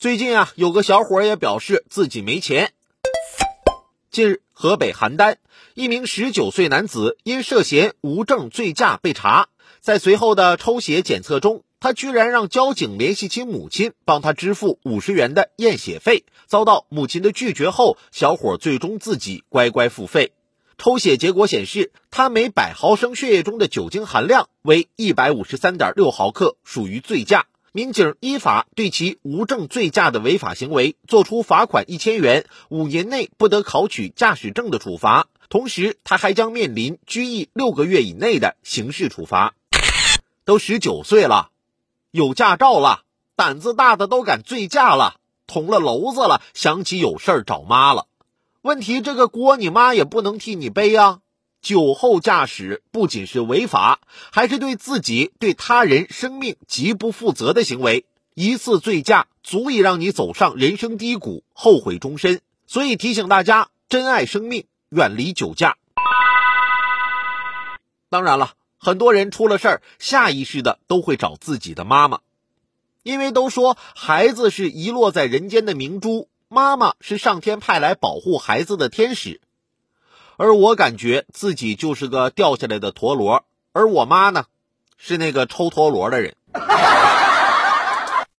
最近啊，有个小伙也表示自己没钱。近日，河北邯郸一名十九岁男子因涉嫌无证醉驾被查，在随后的抽血检测中，他居然让交警联系其母亲帮他支付五十元的验血费，遭到母亲的拒绝后，小伙最终自己乖乖付费。抽血结果显示，他每百毫升血液中的酒精含量为一百五十三点六毫克，属于醉驾。民警依法对其无证醉驾的违法行为作出罚款一千元、五年内不得考取驾驶证的处罚，同时他还将面临拘役六个月以内的刑事处罚。都十九岁了，有驾照了，胆子大的都敢醉驾了，捅了娄子了，想起有事儿找妈了。问题这个锅你妈也不能替你背啊！酒后驾驶不仅是违法，还是对自己、对他人生命极不负责的行为。一次醉驾足以让你走上人生低谷，后悔终身。所以提醒大家，珍爱生命，远离酒驾。当然了，很多人出了事儿，下意识的都会找自己的妈妈，因为都说孩子是遗落在人间的明珠，妈妈是上天派来保护孩子的天使。而我感觉自己就是个掉下来的陀螺，而我妈呢，是那个抽陀螺的人。